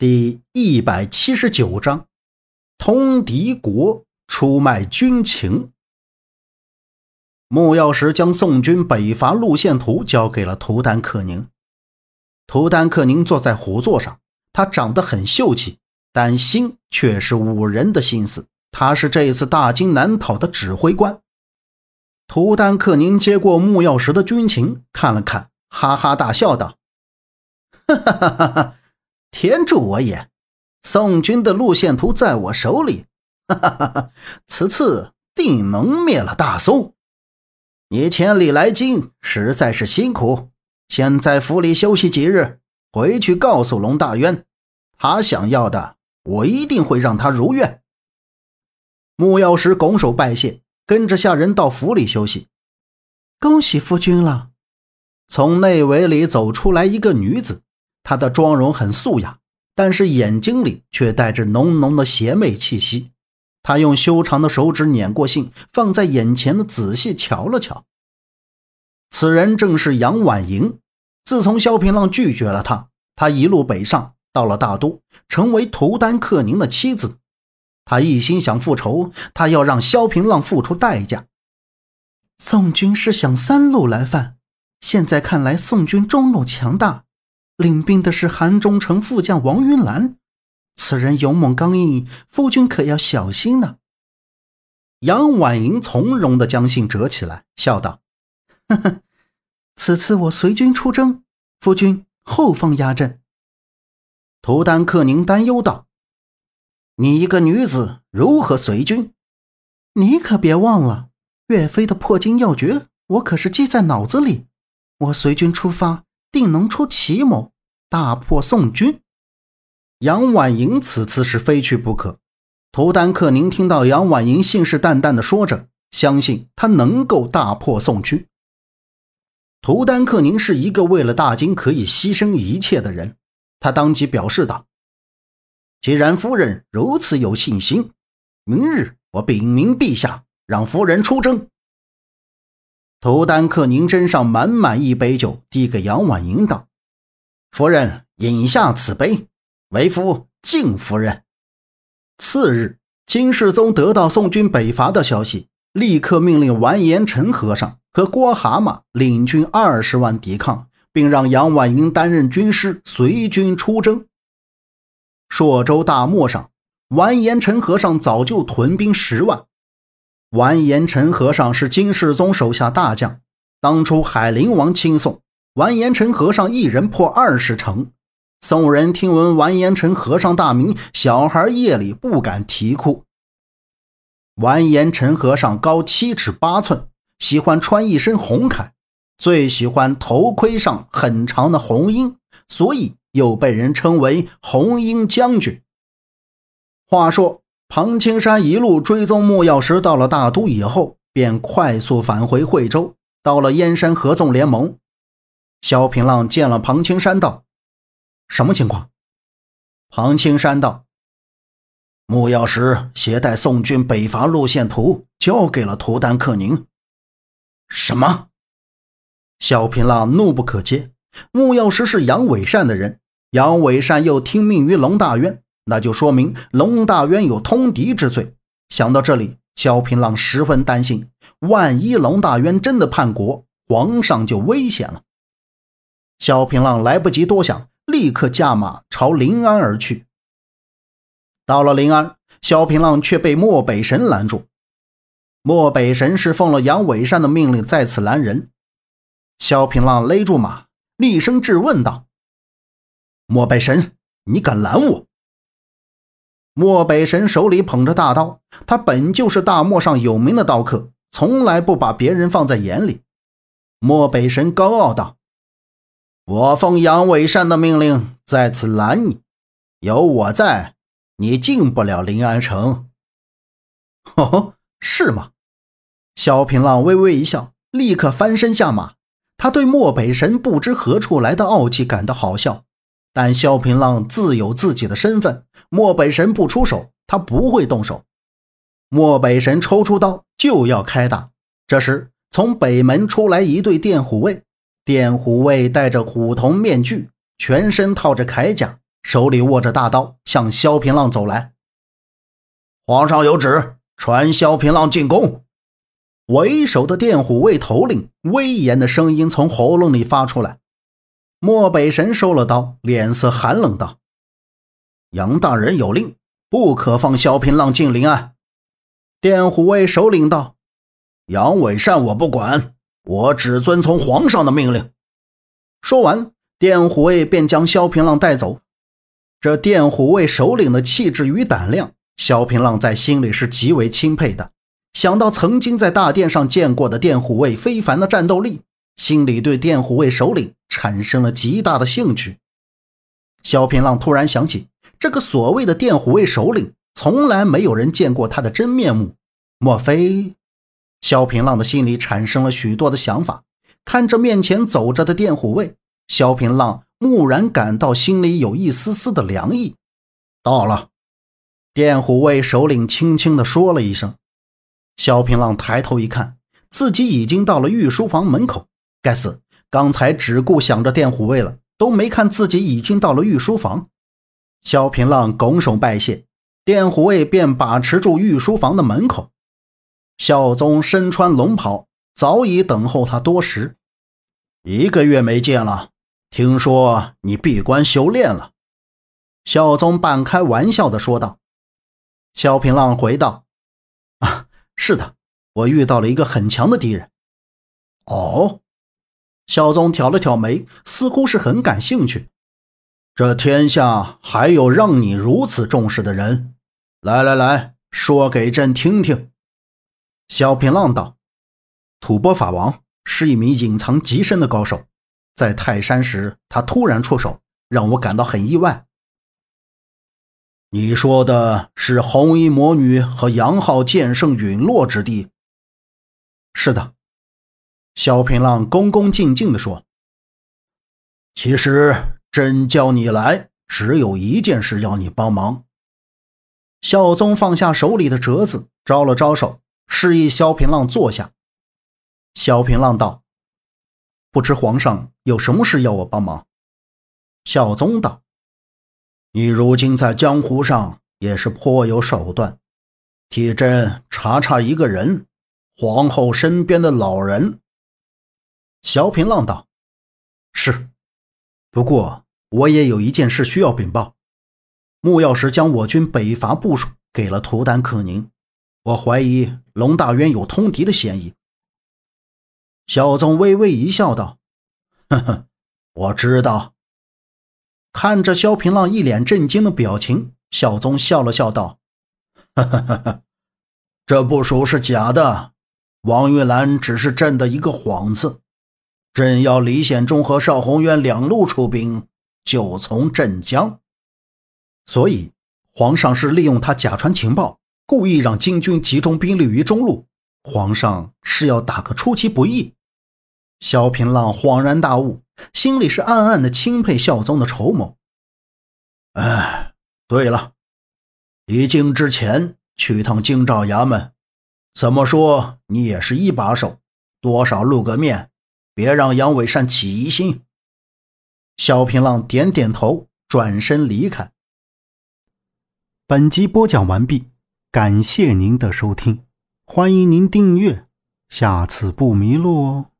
第一百七十九章，通敌国出卖军情。木曜石将宋军北伐路线图交给了图丹克宁。图丹克宁坐在虎座上，他长得很秀气，但心却是五人的心思。他是这次大金南讨的指挥官。图丹克宁接过木曜石的军情，看了看，哈哈大笑道：“哈哈哈哈哈！”天助我也！宋军的路线图在我手里，哈哈哈哈！此次定能灭了大宋。你千里来京，实在是辛苦。先在府里休息几日，回去告诉龙大渊，他想要的，我一定会让他如愿。木药石拱手拜谢，跟着下人到府里休息。恭喜夫君了。从内围里走出来一个女子。她的妆容很素雅，但是眼睛里却带着浓浓的邪魅气息。她用修长的手指捻过信，放在眼前的仔细瞧了瞧。此人正是杨婉莹。自从萧平浪拒绝了她，她一路北上，到了大都，成为图丹克宁的妻子。她一心想复仇，她要让萧平浪付出代价。宋军是想三路来犯，现在看来，宋军中路强大。领兵的是韩忠诚副将王云兰，此人勇猛刚硬，夫君可要小心呢。杨婉莹从容地将信折起来，笑道：“呵呵，此次我随军出征，夫君后方压阵。”图丹克宁担忧道：“你一个女子如何随军？你可别忘了，岳飞的破金要诀，我可是记在脑子里。我随军出发。”定能出奇谋，大破宋军。杨婉莹此次是非去不可。图丹克宁听到杨婉莹信誓旦旦的说着，相信他能够大破宋军。图丹克宁是一个为了大金可以牺牲一切的人，他当即表示道：“既然夫人如此有信心，明日我禀明陛下，让夫人出征。”图丹克宁斟上满满一杯酒，递给杨婉莹道：“夫人饮下此杯，为夫敬夫人。”次日，金世宗得到宋军北伐的消息，立刻命令完颜陈和尚和郭蛤蟆领军二十万抵抗，并让杨婉莹担任军师，随军出征。朔州大漠上，完颜陈和尚早就屯兵十万。完颜陈和尚是金世宗手下大将，当初海陵王亲送，完颜陈和尚一人破二十城。宋人听闻完颜陈和尚大名，小孩夜里不敢啼哭。完颜陈和尚高七尺八寸，喜欢穿一身红铠，最喜欢头盔上很长的红缨，所以又被人称为红缨将军。话说。庞青山一路追踪木曜石，到了大都以后，便快速返回惠州，到了燕山合纵联盟。萧平浪见了庞青山，道：“什么情况？”庞青山道：“木曜石携带宋军北伐路线图交给了图丹克宁。”什么？萧平浪怒不可遏。木曜石是杨伟善的人，杨伟善又听命于龙大渊。那就说明龙大渊有通敌之罪。想到这里，萧平浪十分担心，万一龙大渊真的叛国，皇上就危险了。萧平浪来不及多想，立刻驾马朝临安而去。到了临安，萧平浪却被漠北神拦住。漠北神是奉了杨伟善的命令在此拦人。萧平浪勒住马，厉声质问道：“漠北神，你敢拦我？”漠北神手里捧着大刀，他本就是大漠上有名的刀客，从来不把别人放在眼里。漠北神高傲道：“我奉杨伟善的命令在此拦你，有我在，你进不了临安城。”“呵呵，是吗？”萧平浪微微一笑，立刻翻身下马。他对漠北神不知何处来的傲气感到好笑。但萧平浪自有自己的身份，漠北神不出手，他不会动手。漠北神抽出刀就要开打，这时从北门出来一队电虎卫，电虎卫戴着虎头面具，全身套着铠甲，手里握着大刀，向萧平浪走来。皇上有旨，传萧平浪进宫。为首的电虎卫头领威严的声音从喉咙里发出来。漠北神收了刀，脸色寒冷道：“杨大人有令，不可放萧平浪进临安。”电虎卫首领道：“杨伟善我不管，我只遵从皇上的命令。”说完，电虎卫便将萧平浪带走。这电虎卫首领的气质与胆量，萧平浪在心里是极为钦佩的。想到曾经在大殿上见过的电虎卫非凡的战斗力。心里对电虎卫首领产生了极大的兴趣。萧平浪突然想起，这个所谓的电虎卫首领，从来没有人见过他的真面目。莫非？萧平浪的心里产生了许多的想法。看着面前走着的电虎卫，萧平浪蓦然感到心里有一丝丝的凉意。到了，电虎卫首领轻轻地说了一声。萧平浪抬头一看，自己已经到了御书房门口。该死！刚才只顾想着电虎卫了，都没看自己已经到了御书房。萧平浪拱手拜谢，电虎卫便把持住御书房的门口。孝宗身穿龙袍，早已等候他多时。一个月没见了，听说你闭关修炼了。孝宗半开玩笑的说道。萧平浪回道：“啊，是的，我遇到了一个很强的敌人。”哦。孝宗挑了挑眉，似乎是很感兴趣。这天下还有让你如此重视的人？来来来说给朕听听。萧平浪道：“吐蕃法王是一名隐藏极深的高手，在泰山时他突然出手，让我感到很意外。”你说的是红衣魔女和杨浩剑圣陨落之地？是的。萧平浪恭恭敬敬地说：“其实朕叫你来，只有一件事要你帮忙。”孝宗放下手里的折子，招了招手，示意萧平浪坐下。萧平浪道：“不知皇上有什么事要我帮忙？”孝宗道：“你如今在江湖上也是颇有手段，替朕查查一个人，皇后身边的老人。”萧平浪道：“是，不过我也有一件事需要禀报。穆药师将我军北伐部署给了图丹克宁，我怀疑龙大渊有通敌的嫌疑。”小宗微微一笑，道：“呵呵，我知道。”看着萧平浪一脸震惊的表情，萧宗笑了笑，道：“呵呵呵呵，这部署是假的，王玉兰只是朕的一个幌子。”朕要李显忠和邵宏渊两路出兵，就从镇江。所以，皇上是利用他假传情报，故意让金军集中兵力于中路。皇上是要打个出其不意。萧平浪恍然大悟，心里是暗暗的钦佩孝宗的筹谋。哎，对了，离京之前去趟京兆衙门，怎么说你也是一把手，多少露个面。别让杨伟善起疑心。小平浪点点头，转身离开。本集播讲完毕，感谢您的收听，欢迎您订阅，下次不迷路哦。